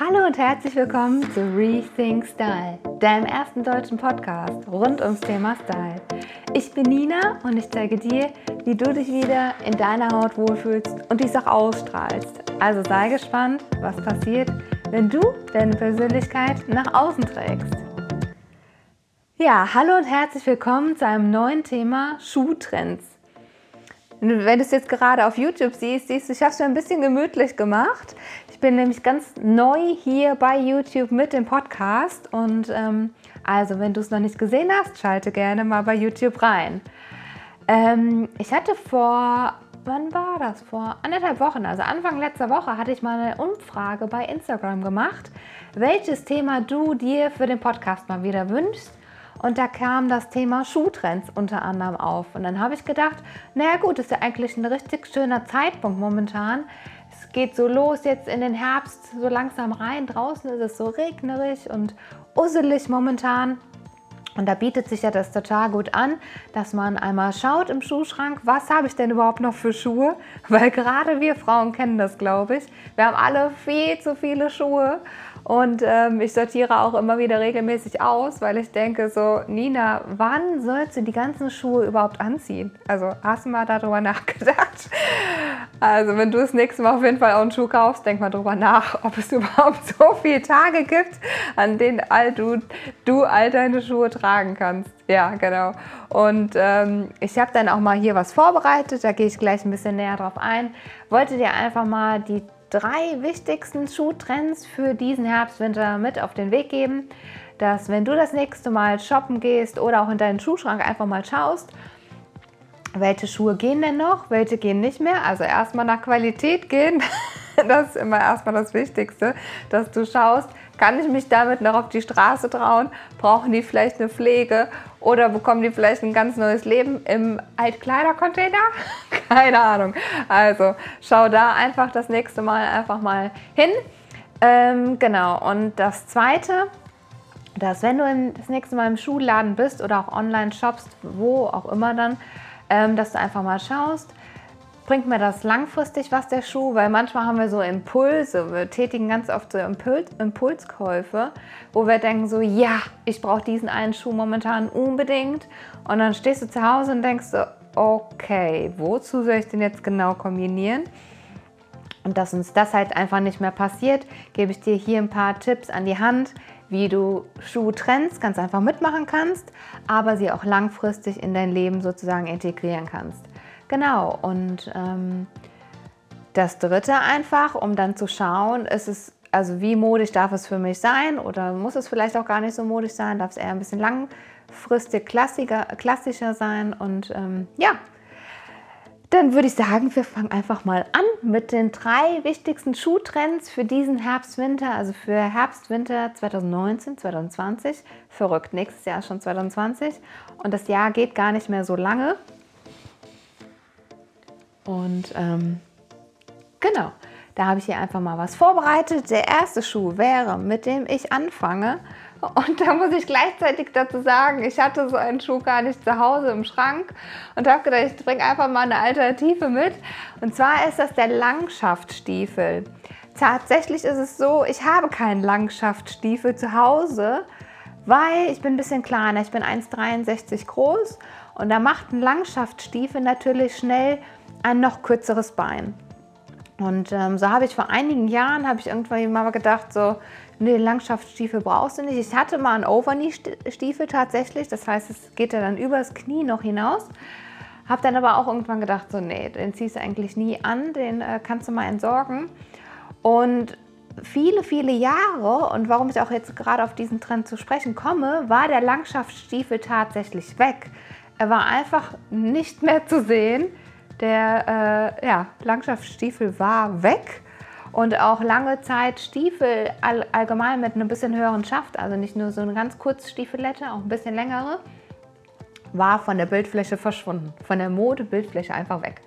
Hallo und herzlich willkommen zu Rethink Style, deinem ersten deutschen Podcast rund ums Thema Style. Ich bin Nina und ich zeige dir, wie du dich wieder in deiner Haut wohlfühlst und dies auch ausstrahlst. Also sei gespannt, was passiert, wenn du deine Persönlichkeit nach außen trägst. Ja, hallo und herzlich willkommen zu einem neuen Thema Schuhtrends. Wenn du es jetzt gerade auf YouTube siehst, siehst du, ich habe es mir ein bisschen gemütlich gemacht. Ich bin nämlich ganz neu hier bei YouTube mit dem Podcast und ähm, also wenn du es noch nicht gesehen hast, schalte gerne mal bei YouTube rein. Ähm, ich hatte vor, wann war das? Vor anderthalb Wochen, also Anfang letzter Woche, hatte ich mal eine Umfrage bei Instagram gemacht, welches Thema du dir für den Podcast mal wieder wünschst. Und da kam das Thema Schuhtrends unter anderem auf. Und dann habe ich gedacht, naja gut, ist ja eigentlich ein richtig schöner Zeitpunkt momentan, es geht so los jetzt in den Herbst, so langsam rein. Draußen ist es so regnerig und usselig momentan. Und da bietet sich ja das total gut an, dass man einmal schaut im Schuhschrank, was habe ich denn überhaupt noch für Schuhe? Weil gerade wir Frauen kennen das, glaube ich. Wir haben alle viel zu viele Schuhe und ähm, ich sortiere auch immer wieder regelmäßig aus, weil ich denke so, Nina, wann sollst du die ganzen Schuhe überhaupt anziehen? Also hast du mal darüber nachgedacht? Also wenn du das nächste Mal auf jeden Fall auch einen Schuh kaufst, denk mal darüber nach, ob es überhaupt so viele Tage gibt, an denen all du, du all deine Schuhe tragen kannst. Ja, genau. Und ähm, ich habe dann auch mal hier was vorbereitet, da gehe ich gleich ein bisschen näher drauf ein. Wollte dir einfach mal die drei wichtigsten Schuhtrends für diesen Herbst, Winter mit auf den Weg geben, dass wenn du das nächste Mal shoppen gehst oder auch in deinen Schuhschrank einfach mal schaust, welche Schuhe gehen denn noch, welche gehen nicht mehr. Also erstmal nach Qualität gehen. Das ist immer erstmal das Wichtigste, dass du schaust, kann ich mich damit noch auf die Straße trauen? Brauchen die vielleicht eine Pflege oder bekommen die vielleicht ein ganz neues Leben im Altkleidercontainer? Keine Ahnung. Also schau da einfach das nächste Mal einfach mal hin. Ähm, genau, und das Zweite, dass wenn du das nächste Mal im Schuhladen bist oder auch online shoppst, wo auch immer dann, ähm, dass du einfach mal schaust, bringt mir das langfristig was, der Schuh? Weil manchmal haben wir so Impulse, wir tätigen ganz oft so Impuls, Impulskäufe, wo wir denken so, ja, ich brauche diesen einen Schuh momentan unbedingt. Und dann stehst du zu Hause und denkst so, okay, wozu soll ich den jetzt genau kombinieren? Und dass uns das halt einfach nicht mehr passiert, gebe ich dir hier ein paar Tipps an die Hand, wie du Schuhtrends ganz einfach mitmachen kannst, aber sie auch langfristig in dein Leben sozusagen integrieren kannst. Genau, und ähm, das dritte einfach, um dann zu schauen, ist es, also wie modisch darf es für mich sein oder muss es vielleicht auch gar nicht so modisch sein, darf es eher ein bisschen langfristig klassischer, klassischer sein und ähm, ja, dann würde ich sagen, wir fangen einfach mal an mit den drei wichtigsten Schuhtrends für diesen Herbst-Winter, also für Herbst-Winter 2019, 2020. Verrückt, nächstes Jahr schon 2020 und das Jahr geht gar nicht mehr so lange. Und ähm, genau, da habe ich hier einfach mal was vorbereitet. Der erste Schuh wäre, mit dem ich anfange. Und da muss ich gleichzeitig dazu sagen, ich hatte so einen Schuh gar nicht zu Hause im Schrank und habe gedacht, ich bringe einfach mal eine Alternative mit. Und zwar ist das der Langschaftstiefel. Tatsächlich ist es so, ich habe keinen Langschaftstiefel zu Hause, weil ich bin ein bisschen kleiner. Ich bin 1,63 groß und da macht ein Langschaftstiefel natürlich schnell ein noch kürzeres Bein. Und ähm, so habe ich vor einigen Jahren, habe ich irgendwann mal gedacht, so, nee, Langschaftsstiefel brauchst du nicht. Ich hatte mal einen Overknee-Stiefel tatsächlich, das heißt, es geht ja dann übers Knie noch hinaus. Habe dann aber auch irgendwann gedacht, so, nee, den ziehst du eigentlich nie an, den äh, kannst du mal entsorgen. Und viele, viele Jahre, und warum ich auch jetzt gerade auf diesen Trend zu sprechen komme, war der Langschaftsstiefel tatsächlich weg. Er war einfach nicht mehr zu sehen der äh, ja, Langschaftsstiefel war weg und auch lange Zeit Stiefel all, allgemein mit einem bisschen höheren Schaft, also nicht nur so eine ganz kurze Stiefelette, auch ein bisschen längere, war von der Bildfläche verschwunden, von der Mode-Bildfläche einfach weg.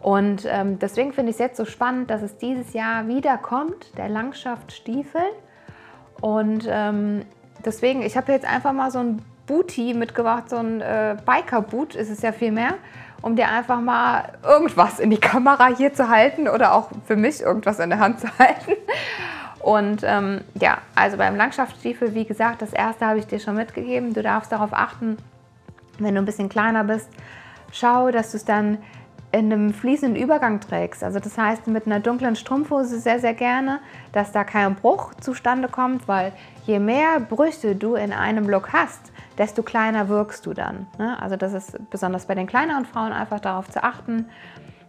Und ähm, deswegen finde ich es jetzt so spannend, dass es dieses Jahr wieder kommt, der Langschaftsstiefel. Und ähm, deswegen, ich habe jetzt einfach mal so ein Booty mitgebracht, so ein äh, Biker-Boot ist es ja viel mehr um dir einfach mal irgendwas in die Kamera hier zu halten oder auch für mich irgendwas in der Hand zu halten. Und ähm, ja, also beim Langschaftsstiefel, wie gesagt, das erste habe ich dir schon mitgegeben. Du darfst darauf achten, wenn du ein bisschen kleiner bist, schau, dass du es dann in einem fließenden Übergang trägst. Also das heißt mit einer dunklen Strumpfhose sehr, sehr gerne, dass da kein Bruch zustande kommt, weil je mehr Brüste du in einem Look hast, desto kleiner wirkst du dann. Ne? Also das ist besonders bei den kleineren Frauen einfach darauf zu achten.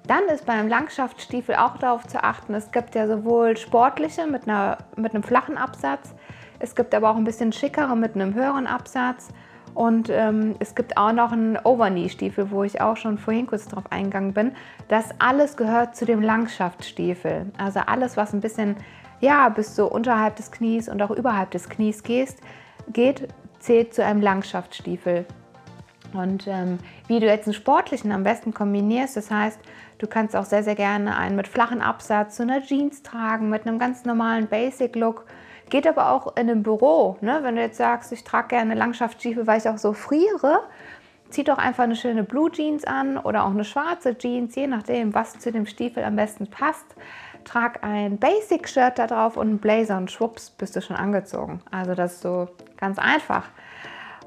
Dann ist beim Langschaftsstiefel auch darauf zu achten, es gibt ja sowohl sportliche mit, einer, mit einem flachen Absatz, es gibt aber auch ein bisschen schickere mit einem höheren Absatz und ähm, es gibt auch noch einen Overknee-Stiefel, wo ich auch schon vorhin kurz drauf eingegangen bin. Das alles gehört zu dem Langschaftsstiefel. Also alles, was ein bisschen ja, bis so unterhalb des Knies und auch überhalb des Knies geht, geht zählt zu einem Langschaftsstiefel. Und ähm, wie du jetzt einen sportlichen am besten kombinierst, das heißt, du kannst auch sehr, sehr gerne einen mit flachen Absatz zu einer Jeans tragen, mit einem ganz normalen Basic-Look Geht aber auch in einem Büro. Ne? Wenn du jetzt sagst, ich trage gerne Langschaftsstiefel, weil ich auch so friere, zieh doch einfach eine schöne Blue Jeans an oder auch eine schwarze Jeans, je nachdem, was zu dem Stiefel am besten passt. Trag ein Basic-Shirt da drauf und einen Blazer und schwupps, bist du schon angezogen. Also das ist so ganz einfach.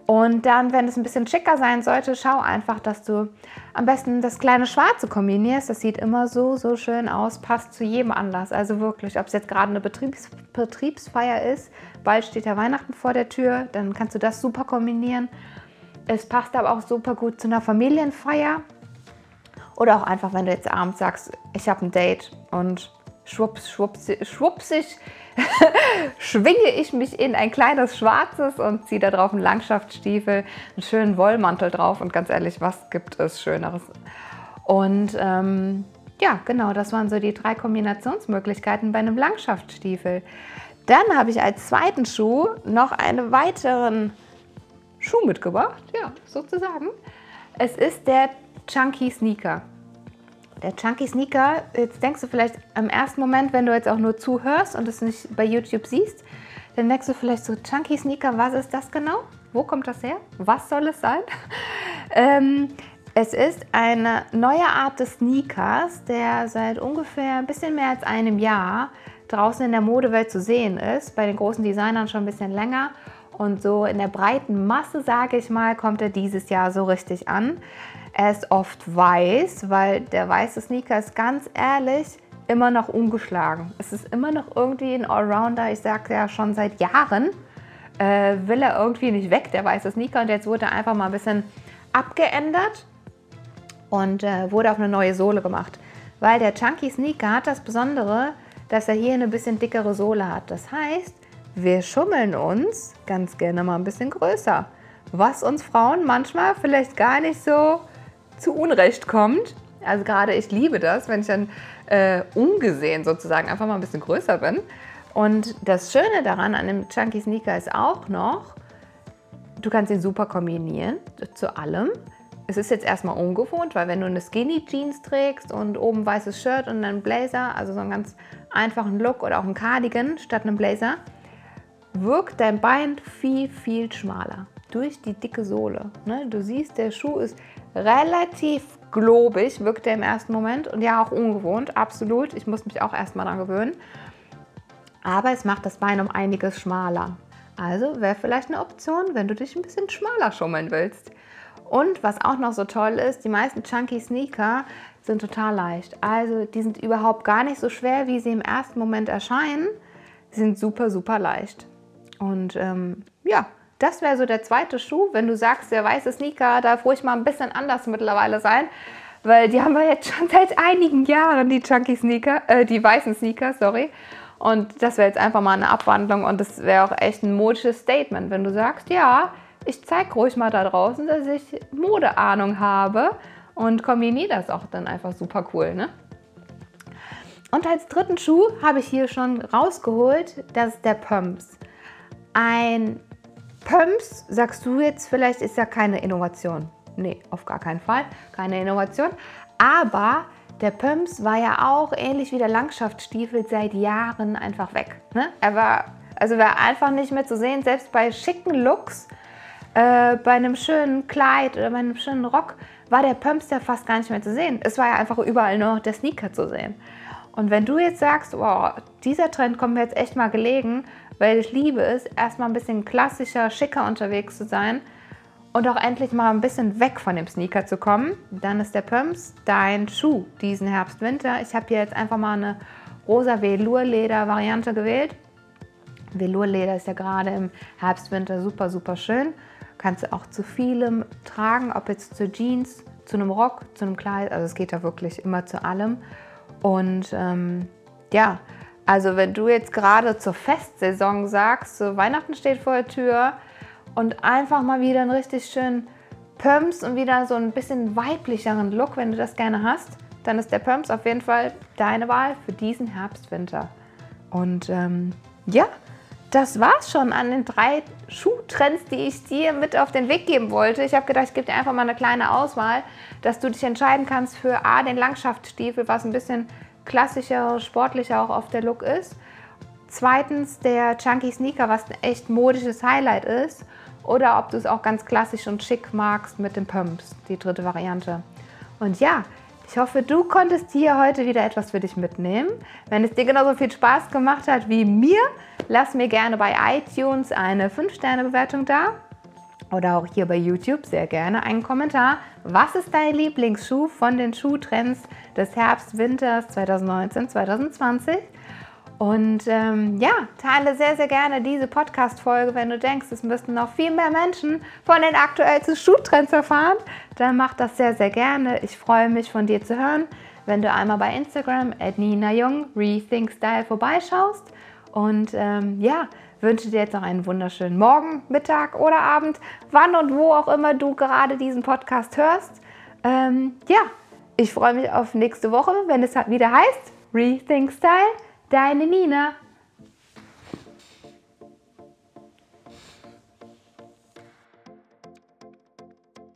Und dann, wenn es ein bisschen schicker sein sollte, schau einfach, dass du am besten das kleine Schwarze kombinierst. Das sieht immer so, so schön aus, passt zu jedem Anlass. Also wirklich, ob es jetzt gerade eine Betriebs Betriebsfeier ist, bald steht ja Weihnachten vor der Tür, dann kannst du das super kombinieren. Es passt aber auch super gut zu einer Familienfeier. Oder auch einfach, wenn du jetzt abends sagst, ich habe ein Date und schwupps, schwupps, schwuppsig schwinge ich mich in ein kleines schwarzes und ziehe da drauf einen Langschaftsstiefel, einen schönen Wollmantel drauf und ganz ehrlich, was gibt es Schöneres? Und ähm, ja, genau, das waren so die drei Kombinationsmöglichkeiten bei einem Langschaftsstiefel. Dann habe ich als zweiten Schuh noch einen weiteren Schuh mitgebracht, ja, sozusagen. Es ist der Chunky Sneaker. Der Chunky Sneaker, jetzt denkst du vielleicht im ersten Moment, wenn du jetzt auch nur zuhörst und es nicht bei YouTube siehst, dann denkst du vielleicht so, Chunky Sneaker, was ist das genau? Wo kommt das her? Was soll es sein? ähm, es ist eine neue Art des Sneakers, der seit ungefähr ein bisschen mehr als einem Jahr draußen in der Modewelt zu sehen ist. Bei den großen Designern schon ein bisschen länger. Und so in der breiten Masse, sage ich mal, kommt er dieses Jahr so richtig an. Er ist oft weiß, weil der weiße Sneaker ist ganz ehrlich immer noch ungeschlagen. Es ist immer noch irgendwie ein Allrounder. Ich sage ja schon seit Jahren, äh, will er irgendwie nicht weg, der weiße Sneaker. Und jetzt wurde er einfach mal ein bisschen abgeändert und äh, wurde auf eine neue Sohle gemacht. Weil der Chunky Sneaker hat das Besondere, dass er hier eine bisschen dickere Sohle hat. Das heißt, wir schummeln uns ganz gerne mal ein bisschen größer. Was uns Frauen manchmal vielleicht gar nicht so zu Unrecht kommt. Also gerade ich liebe das, wenn ich dann äh, ungesehen sozusagen einfach mal ein bisschen größer bin. Und das Schöne daran an dem Chunky Sneaker ist auch noch, du kannst ihn super kombinieren zu allem. Es ist jetzt erstmal ungewohnt, weil wenn du eine Skinny Jeans trägst und oben weißes Shirt und einen Blazer, also so einen ganz einfachen Look oder auch ein Cardigan statt einem Blazer, wirkt dein Bein viel, viel schmaler durch die dicke Sohle. Ne? Du siehst, der Schuh ist relativ globig, wirkt er im ersten Moment und ja auch ungewohnt, absolut. Ich muss mich auch erstmal daran gewöhnen. Aber es macht das Bein um einiges schmaler. Also wäre vielleicht eine Option, wenn du dich ein bisschen schmaler schummeln willst. Und was auch noch so toll ist, die meisten Chunky Sneaker sind total leicht. Also die sind überhaupt gar nicht so schwer, wie sie im ersten Moment erscheinen. Sie sind super, super leicht. Und ähm, ja, das wäre so der zweite Schuh, wenn du sagst, der weiße Sneaker darf ruhig mal ein bisschen anders mittlerweile sein. Weil die haben wir jetzt schon seit einigen Jahren, die Chunky Sneaker, äh, die weißen Sneaker, sorry. Und das wäre jetzt einfach mal eine Abwandlung und das wäre auch echt ein modisches Statement, wenn du sagst, ja, ich zeige ruhig mal da draußen, dass ich Modeahnung habe und kombiniere das auch dann einfach super cool, ne? Und als dritten Schuh habe ich hier schon rausgeholt, das ist der Pumps. Ein Pumps, sagst du jetzt vielleicht, ist ja keine Innovation. Nee, auf gar keinen Fall, keine Innovation. Aber der Pumps war ja auch ähnlich wie der Langschaftsstiefel seit Jahren einfach weg. Ne? Er war, also war einfach nicht mehr zu sehen, selbst bei schicken Looks, äh, bei einem schönen Kleid oder bei einem schönen Rock war der Pumps ja fast gar nicht mehr zu sehen. Es war ja einfach überall nur noch der Sneaker zu sehen. Und wenn du jetzt sagst, wow, dieser Trend kommt mir jetzt echt mal gelegen, weil ich liebe es, erstmal ein bisschen klassischer, schicker unterwegs zu sein und auch endlich mal ein bisschen weg von dem Sneaker zu kommen, dann ist der Pumps dein Schuh diesen Herbst, Winter. Ich habe hier jetzt einfach mal eine rosa Velour-Leder-Variante gewählt. Velour-Leder ist ja gerade im Herbst, Winter super, super schön. Kannst du auch zu vielem tragen, ob jetzt zu Jeans, zu einem Rock, zu einem Kleid. Also es geht da wirklich immer zu allem. Und ähm, ja, also wenn du jetzt gerade zur Festsaison sagst, so Weihnachten steht vor der Tür und einfach mal wieder einen richtig schönen Pumps und wieder so ein bisschen weiblicheren Look, wenn du das gerne hast, dann ist der Pumps auf jeden Fall deine Wahl für diesen Herbst, Winter. Und ähm, ja, das war's schon an den drei Schuhtrends, die ich dir mit auf den Weg geben wollte. Ich habe gedacht, ich gebe dir einfach mal eine kleine Auswahl, dass du dich entscheiden kannst für A, den Langschaftsstiefel, was ein bisschen klassischer, sportlicher auch auf der Look ist. Zweitens der Chunky Sneaker, was ein echt modisches Highlight ist. Oder ob du es auch ganz klassisch und schick magst mit den Pumps, die dritte Variante. Und ja, ich hoffe, du konntest hier heute wieder etwas für dich mitnehmen. Wenn es dir genauso viel Spaß gemacht hat wie mir, lass mir gerne bei iTunes eine 5-Sterne-Bewertung da. Oder auch hier bei YouTube sehr gerne einen Kommentar. Was ist dein Lieblingsschuh von den Schuhtrends des Herbst-Winters 2019-2020? Und ähm, ja, teile sehr, sehr gerne diese Podcast-Folge, wenn du denkst, es müssten noch viel mehr Menschen von den aktuellsten Schuhtrends erfahren. Dann mach das sehr, sehr gerne. Ich freue mich, von dir zu hören, wenn du einmal bei Instagram at Nina Jung Rethink Style vorbeischaust. Und ähm, ja, wünsche dir jetzt noch einen wunderschönen Morgen, Mittag oder Abend, wann und wo auch immer du gerade diesen Podcast hörst. Ähm, ja, ich freue mich auf nächste Woche, wenn es wieder heißt Rethink Style Deine Nina.